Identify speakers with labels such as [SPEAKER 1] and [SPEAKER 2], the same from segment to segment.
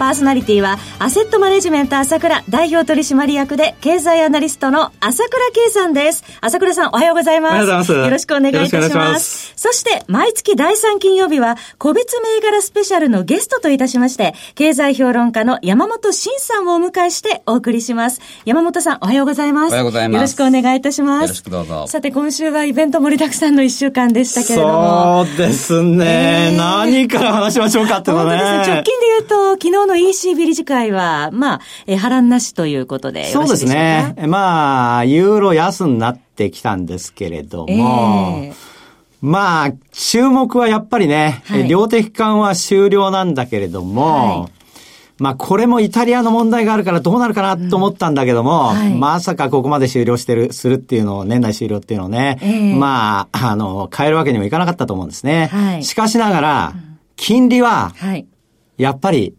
[SPEAKER 1] パーソナリティは、アセットマネジメント朝倉代表取締役で、経済アナリストの朝倉慶さんです。朝倉さん、おはようございます。お
[SPEAKER 2] はようございます。
[SPEAKER 1] よろしくお願いいたします。ますそして、毎月第3金曜日は、個別銘柄スペシャルのゲストといたしまして、経済評論家の山本伸さんをお迎えしてお送りします。山本さん、おはようございます。お
[SPEAKER 3] はようございます。
[SPEAKER 1] よろしくお願いいたします。よ
[SPEAKER 3] ろしくどうぞ。
[SPEAKER 1] さて、今週はイベント盛りだくさんの1週間でしたけれど
[SPEAKER 2] も。そうですね。えー、何から話しましょうかってのね。
[SPEAKER 1] 直近で言うと、昨日の ECB 理事会は、まあ、え波乱なしということで
[SPEAKER 2] そうですね。まあ、ユーロ安になってきたんですけれども、えー、まあ、注目はやっぱりね、はい、量的緩和終了なんだけれども、はい。まあ、これもイタリアの問題があるからどうなるかなと思ったんだけども、うんはい、まさかここまで終了してる、するっていうのを、年内終了っていうのをね、えー、まあ、あの、変えるわけにもいかなかったと思うんですね。はい、しかしながら、金利は、やっぱり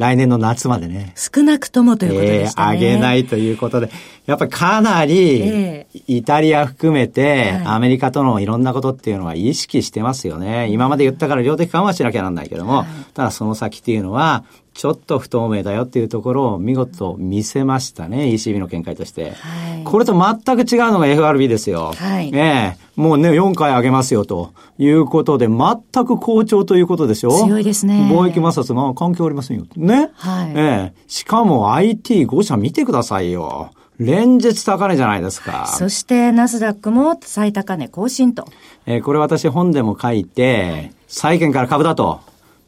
[SPEAKER 2] 来年の夏までね。
[SPEAKER 1] 少なくともということで
[SPEAKER 2] すね。えー、上げないということで、やっぱりかなり、イタリア含めて、アメリカとのいろんなことっていうのは意識してますよね。今まで言ったから量的緩和しなきゃなんないけども、はい、ただその先っていうのは、ちょっと不透明だよっていうところを見事見せましたね、ECB の見解として。はい、これと全く違うのが FRB ですよ。はい、ええもうね、4回上げますよということで、全く好調ということでしょ？
[SPEAKER 1] 強いですね。
[SPEAKER 2] 貿易摩擦、まあ関係ありませんよ。ね？はい、ええしかも IT5 社見てくださいよ。連日高値じゃないですか。
[SPEAKER 1] そして、ナスダックも最高値更新と。
[SPEAKER 2] えー、これ私本でも書いて、債券から株だと。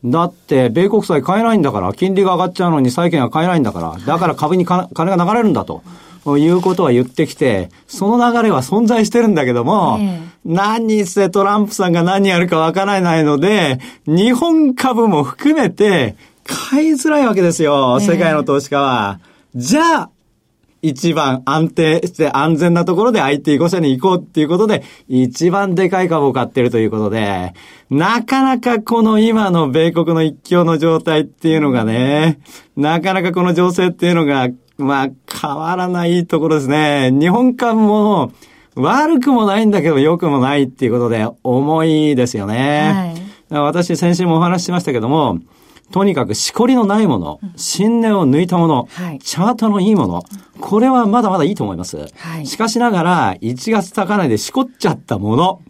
[SPEAKER 2] だって、米国債買えないんだから、金利が上がっちゃうのに債券が買えないんだから、だから株に金が流れるんだと。いうことは言ってきて、その流れは存在してるんだけども、えー、何せトランプさんが何やるかわからないので、日本株も含めて買いづらいわけですよ、世界の投資家は。えー、じゃあ、一番安定して安全なところで IT5 社に行こうっていうことで、一番でかい株を買ってるということで、なかなかこの今の米国の一強の状態っていうのがね、なかなかこの情勢っていうのが、まあ変わらないところですね。日本株も悪くもないんだけど良くもないっていうことで重いですよね。はい、私先週もお話ししましたけども、とにかくしこりのないもの、新年を抜いたもの、はい、チャートのいいもの、これはまだまだいいと思います。はい、しかしながら、1月高値でしこっちゃったもの、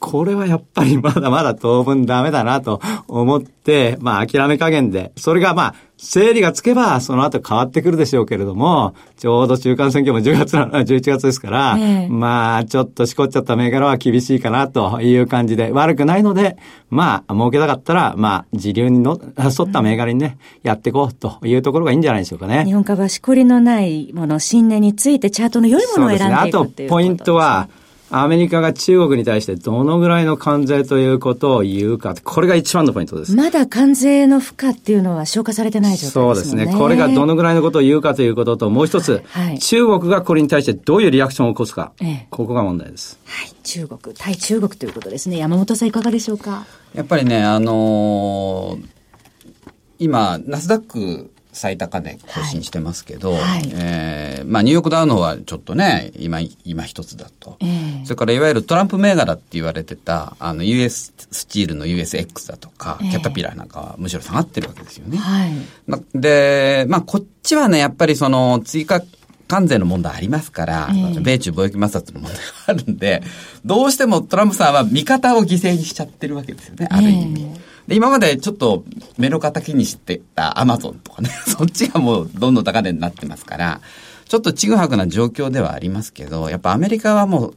[SPEAKER 2] これはやっぱりまだまだ当分ダメだなと思って、まあ諦め加減で、それがまあ、整理がつけば、その後変わってくるでしょうけれども、ちょうど中間選挙も10月な、11月ですから、えー、まあ、ちょっとしこっちゃった銘柄は厳しいかなという感じで、悪くないので、まあ、儲けたかったら、まあ、時流にの沿った銘柄にね、うん、やっていこうというところがいいんじゃないでしょうかね。
[SPEAKER 1] 日本株はしこりのないもの、新年についてチャートの良いものを選んでいくね。
[SPEAKER 2] あと、ポイントは、アメリカが中国に対してどのぐらいの関税ということを言うか、これが一番のポイントです。
[SPEAKER 1] まだ関税の負荷っていうのは消化されてない状態ですね。
[SPEAKER 2] そうですね。これがどのぐらいのことを言うかということと、もう一つ、はい、中国がこれに対してどういうリアクションを起こすか、ええ、ここが問題です。
[SPEAKER 1] はい。中国、対中国ということですね。山本さんいかがでしょうか？
[SPEAKER 3] やっぱりね、あのー、今、ナスダック最高値更新してますけど、はい、えー、まあニューヨークダウの方はちょっとね、今、今一つだと、えー、それからいわゆるトランプ銘柄って言われてた、あの US スチールの USX だとか、えー、キャタピラーなんかはむしろ下がってるわけですよね。はい、で、まあこっちはね、やっぱりその追加関税の問題ありますから、えー、米中貿易摩擦の問題があるんで、どうしてもトランプさんは味方を犠牲にしちゃってるわけですよね、ある意味。えーで、今までちょっと目の敵にしてたアマゾンとかね、そっちがもうどんどん高値になってますから、ちょっとちぐはぐな状況ではありますけど、やっぱアメリカはもう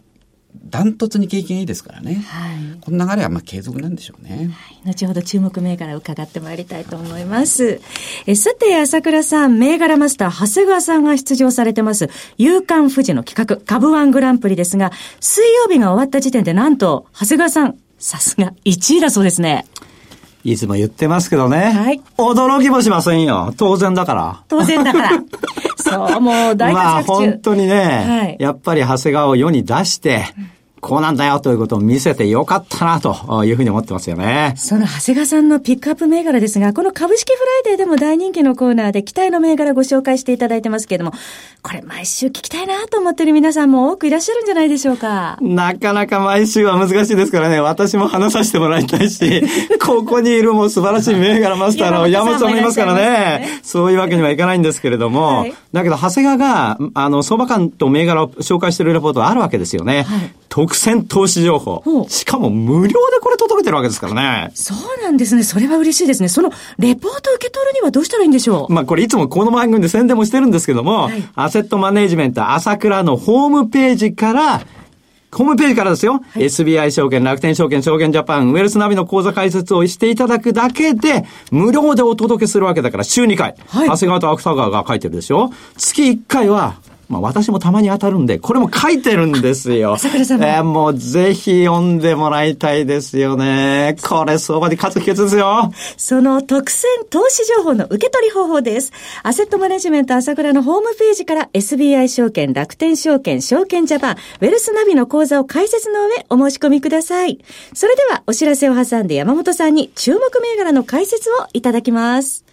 [SPEAKER 3] ダントツに経験いいですからね。はい、この流れはまあ継続なんでしょうね。
[SPEAKER 1] はい、後ほど注目銘柄を伺ってまいりたいと思います。えさて、朝倉さん、銘柄マスター、長谷川さんが出場されてます、夕刊富士の企画、株ワングランプリですが、水曜日が終わった時点でなんと、長谷川さん、さすが1位だそうですね。
[SPEAKER 2] いつも言ってますけどね。はい。驚きもしませんよ。当然だから。
[SPEAKER 1] 当然だから。そう、もう大活躍中。
[SPEAKER 2] まあ本当にね、はい、やっぱり長谷川を世に出して、こうなんだよということを見せてよかったなというふうに思ってますよね。
[SPEAKER 1] その長谷川さんのピックアップ銘柄ですが、この株式フライデーでも大人気のコーナーで期待の銘柄ご紹介していただいてますけれども、これ毎週聞きたいなと思ってる皆さんも多くいらっしゃるんじゃないでしょうか。
[SPEAKER 2] なかなか毎週は難しいですからね、私も話させてもらいたいし、ここにいるもう素晴らしい銘柄マスターの山本さんもいますからね、そういうわけにはいかないんですけれども、はい、だけど長谷川が、あの、相場感と銘柄を紹介しているレポートがあるわけですよね。はい、特選投資情報。しかも無料でこれ届けてるわけですからね。
[SPEAKER 1] そうなんですね。それは嬉しいですね。そのレポート受け取るにはどうしたらいいんでしょ
[SPEAKER 2] う？まあこれいつもこの番組で宣伝もしてるんですけども、はい、アセットマネジメント朝倉のホームページから、ホームページからですよ。はい、SBI 証券、楽天証券、証券ジャパン、ウェルスナビの口座開設をしていただくだけで、無料でお届けするわけだから、週2回。はい、長谷川と芥川が書いてるでしょ月1回は、まあ私もたまに当たるんで、これも書いてるんですよ。
[SPEAKER 1] 桜さんも。
[SPEAKER 2] えー、もうぜひ読んでもらいたいですよね。これ相場に勝つ秘訣ですよ。
[SPEAKER 1] その特選投資情報の受け取り方法です。アセットマネジメント朝倉のホームページから SBI 証券、楽天証券、証券ジャパン、ウェルスナビの講座を開設の上お申し込みください。それではお知らせを挟んで山本さんに注目銘柄の解説をいただきます。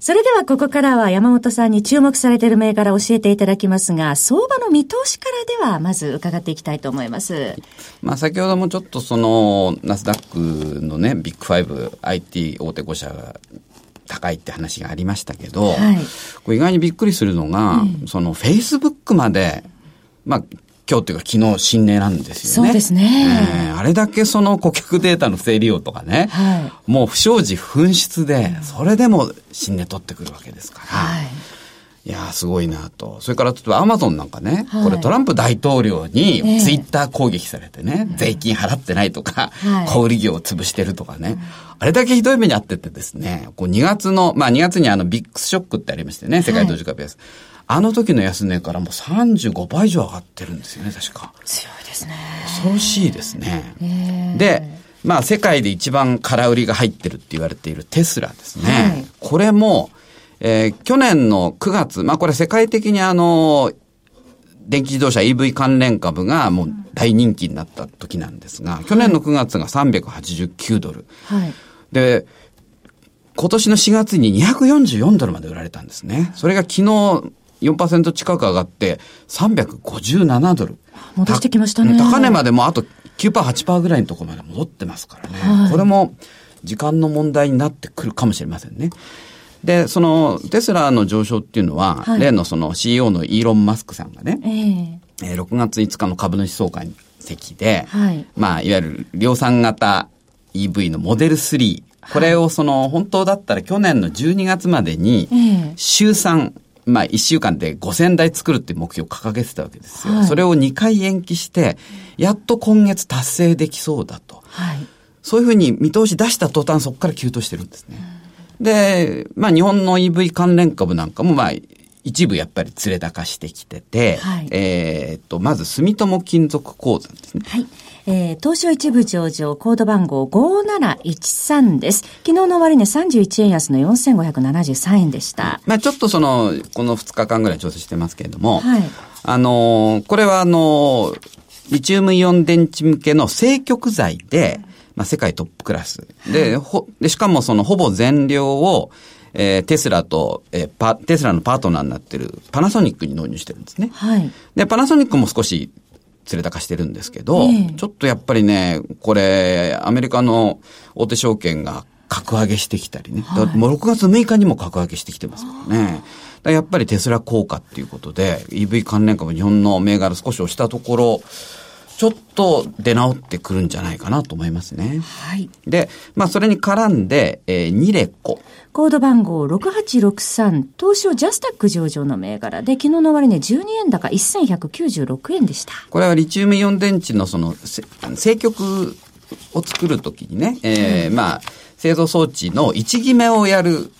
[SPEAKER 1] それではここからは山本さんに注目されている銘柄を教えていただきますが、相場の見通しからではまず伺っていきたいと思います。
[SPEAKER 3] まあ先ほどもちょっとそのナスダックのね、ビッグファイブ IT 大手5社が高いって話がありましたけど、はい、これ意外にびっくりするのが、うん、そのフェイスブックまで、まあ今日っていうか昨日新値なんですよ
[SPEAKER 1] ね。そうですね。
[SPEAKER 3] えー、あれだけその顧客データの不正利用とかね、はい、もう不祥事紛失で、それでも新値取ってくるわけですから。はいいやすごいなと。それから、例えばアマゾンなんかね、はい、これトランプ大統領にツイッター攻撃されてね、えー、税金払ってないとか、はい、小売業を潰してるとかね、あれだけひどい目にあっててですね、こう2月の、まあ2月にあのビックスショックってありましてね、世界同時株安。はいあの時の安値からもう35倍以上上がってるんですよね、確か。
[SPEAKER 1] 強いですね。
[SPEAKER 3] 恐ろしいですね。で、まあ世界で一番空売りが入ってるって言われているテスラですね。はい、これも、えー、去年の9月、まあこれ世界的にあの、電気自動車 EV 関連株がもう大人気になった時なんですが、去年の9月が389ドル。はい、で、今年の4月に244ドルまで売られたんですね。それが昨日4%近く上がって、357ドル。
[SPEAKER 1] 戻してきましたね。
[SPEAKER 3] 高値までもあと9%、8%ぐらいのところまで戻ってますからね。はい、これも時間の問題になってくるかもしれませんね。で、そのテスラの上昇っていうのは、はい、例のその CEO のイーロン・マスクさんがね、えー、えー、6月5日の株主総会席で、はい、まあ、いわゆる量産型 EV のモデル3、これをその、本当だったら去年の12月までに、週3、まあ、1週間で5000台作るっていう目標を掲げてたわけですよ。はい、それを2回延期して、やっと今月達成できそうだと。はい、そういうふうに見通し出した途端そこから急騰してるんですね。で、まあ、日本の EV 関連株なんかも、まあ、一部やっぱり連れ高してきてて、はい、えっと、まず住友金属鉱山ですね。
[SPEAKER 1] はい。えー、東証一部上場、コード番号5713です。昨日の終値31円安の4573円でした。
[SPEAKER 3] まあちょっとその、この2日間ぐらい調整してますけれども、はい、あのー、これはあのー、リチウムイオン電池向けの正極材で、まあ世界トップクラス。で、ほでしかもそのほぼ全量を、えー、テスラと、えー、パ、テスラのパートナーになってるパナソニックに納入してるんですね。はい。で、パナソニックも少し連れ高してるんですけど、えー、ちょっとやっぱりね、これ、アメリカの大手証券が格上げしてきたりね。はい、もう6月6日にも格上げしてきてますからね。やっぱりテスラ効果っていうことで、EV 関連株日本の銘柄少し押したところ、ちょっと出直ってくるんじゃないかなと思いますね。
[SPEAKER 1] はい。
[SPEAKER 3] で、まあそれに絡んで、えー、ニレコ。
[SPEAKER 1] コード番号6863、東証ジャスタック上場の銘柄で、昨日の終値12円高1196円でした。
[SPEAKER 3] これはリチウムイオン電池のその、政局を作るときにね、えー、まあ、製造装置の1決めをやる、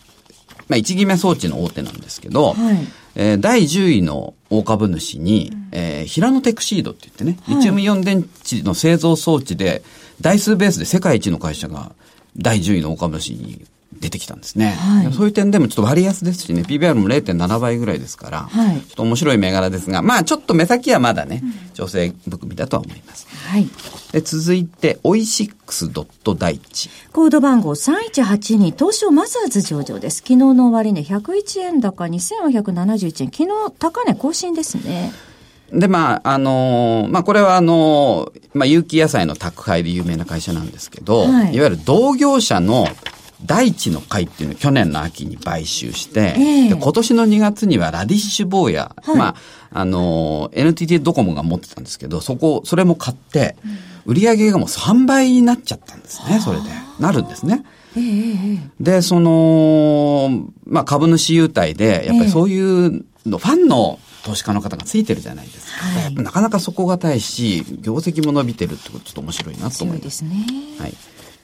[SPEAKER 3] まあ1決め装置の大手なんですけど、はいえー、第10位の大株主に、うん、えー、平野テクシードって言ってね、リチウムイオン電池の製造装置で、台数ベースで世界一の会社が第10位の大株主に出てきたんですね、はい、そういう点でもちょっと割安ですしね、PBR も0.7倍ぐらいですから、はい、ちょっと面白い銘柄ですが、まあちょっと目先はまだね、調整含みだとは思います。はい。で続いて、オイシックスドット大地。
[SPEAKER 1] コード番号3182、東証マザーズ上場です。昨日の終値、ね、101円高2471円。昨日高値更新ですね。
[SPEAKER 3] で、まあ、あのー、まあ、これはあのー、まあ、有機野菜の宅配で有名な会社なんですけど、はい、いわゆる同業者の大地の会っていうのを去年の秋に買収して、えー、今年の2月にはラディッシュ坊や、はい、まあ、あの、NTT ドコモが持ってたんですけど、そこ、それも買って、売り上げがもう3倍になっちゃったんですね、それで。なるんですね。えー、で、その、まあ、株主優待で、やっぱりそういうの、ファンの投資家の方がついてるじゃないですか。はい、なかなか底堅いし、業績も伸びてるってことちょっと面白いなと思います。そうですね。はい。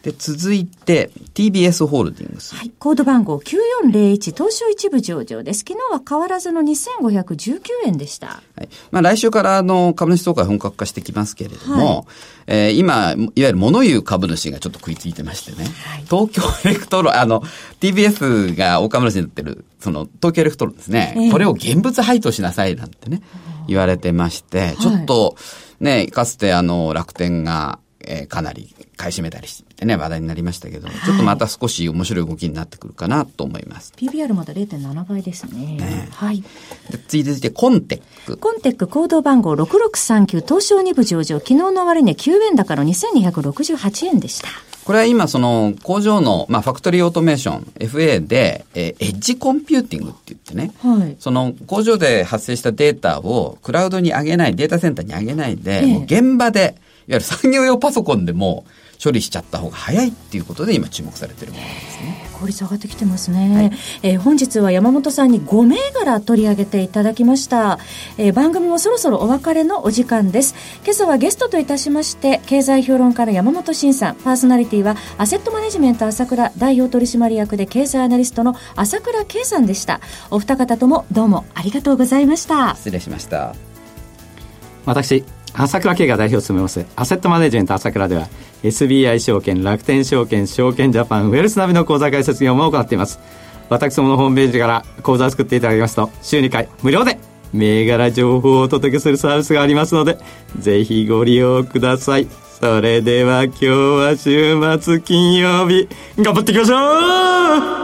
[SPEAKER 3] で、続いて、TBS ホールディングス。
[SPEAKER 1] はい。コード番号9401、東証一部上場です。昨日は変わらずの2519円でした。は
[SPEAKER 3] い。まあ来週からあの、株主総会本格化してきますけれども、はい、えー、今、いわゆる物言う株主がちょっと食いついてましてね。はい、東京エレクトロン、あの、TBS が大株主になってる、その、東京エレクトロンですね。えー、これを現物配当しなさいなんてね、言われてまして、ちょっと、ね、かつてあの、楽天が、えー、かなり買い占めたりしてね、話題になりましたけど、はい、ちょっとまた少し面白い動きになってくるかなと思います。
[SPEAKER 1] PBR まだ0.7倍ですね。ねはい。
[SPEAKER 3] 続いて、コンテック。
[SPEAKER 1] コンテックコード番号6639、東証2部上場、昨日の終値9円高の2268円でした。
[SPEAKER 3] これは今その工場の、まあ、ファクトリーオートメーション FA で、えー、エッジコンピューティングって言ってね、はい、その工場で発生したデータをクラウドに上げない、データセンターに上げないで、えー、現場でゆる産業用パソコンでも処理しちゃった方が早いっていうことで今注目されてるものですね。
[SPEAKER 1] 効率上がってきてますね、はい、えー、本日は山本さんに5銘柄取り上げていただきました、えー、番組もそろそろお別れのお時間です。今朝はゲストといたしまして経済評論家の山本慎さん。パーソナリティはアセットマネジメント朝倉代表取締役で経済アナリストの朝倉圭さんでした。お二方ともどうもありがとうございました。
[SPEAKER 3] 失礼しました。
[SPEAKER 2] 私朝倉慶が代表を務めます。アセットマネジメント朝倉では SBI 証券楽天証券証券ジャパンウェルスナビの口座開設業務を行っています。私どものホームページから口座を作っていただきますと週2回無料で銘柄情報をお届けするサービスがありますのでぜひご利用ください。それでは今日は週末金曜日頑張っていきましょう